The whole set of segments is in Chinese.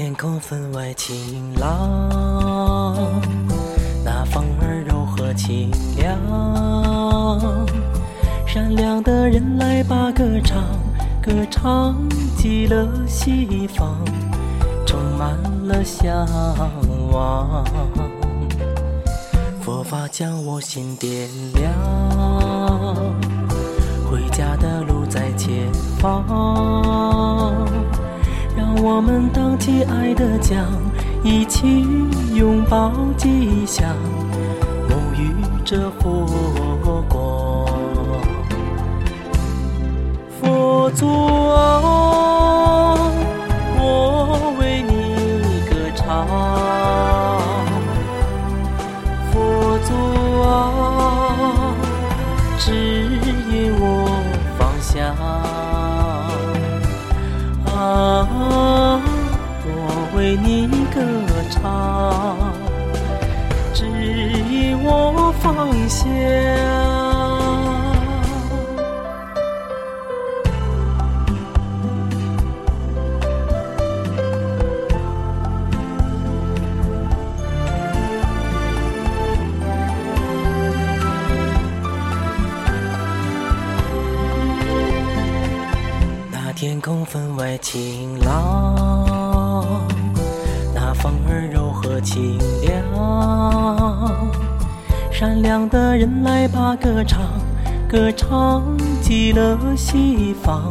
天空分外晴朗，那风儿柔和清凉。善良的人来把歌唱，歌唱极乐西方，充满了向往。佛法将我心点亮，回家的路在前方。我们荡起爱的桨，一起拥抱吉祥，沐浴着佛光。佛祖啊，我为你歌唱。佛祖啊，指引我方向。唱，指引我方向。那天空分外晴朗，风儿柔和清凉。善良的人来把歌唱，歌唱极了西方，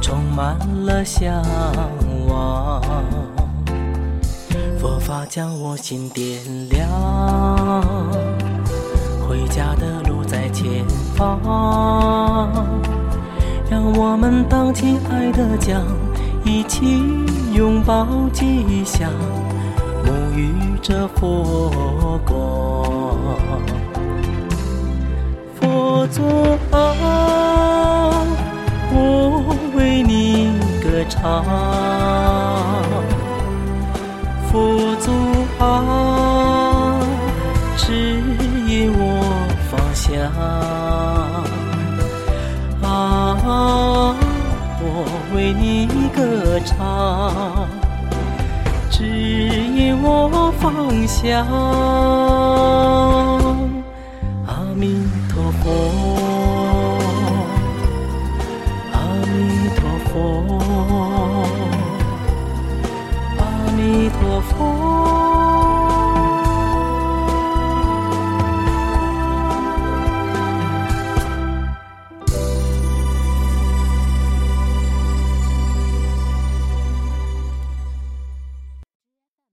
充满了向往。佛法将我心点亮，回家的路在前方。让我们荡起爱的桨，一起拥抱吉祥，沐浴着佛光。佛祖啊，我为你歌唱。佛祖啊，指引我方向。为你歌唱，指引我方向。阿弥陀佛，阿弥陀佛，阿弥陀佛。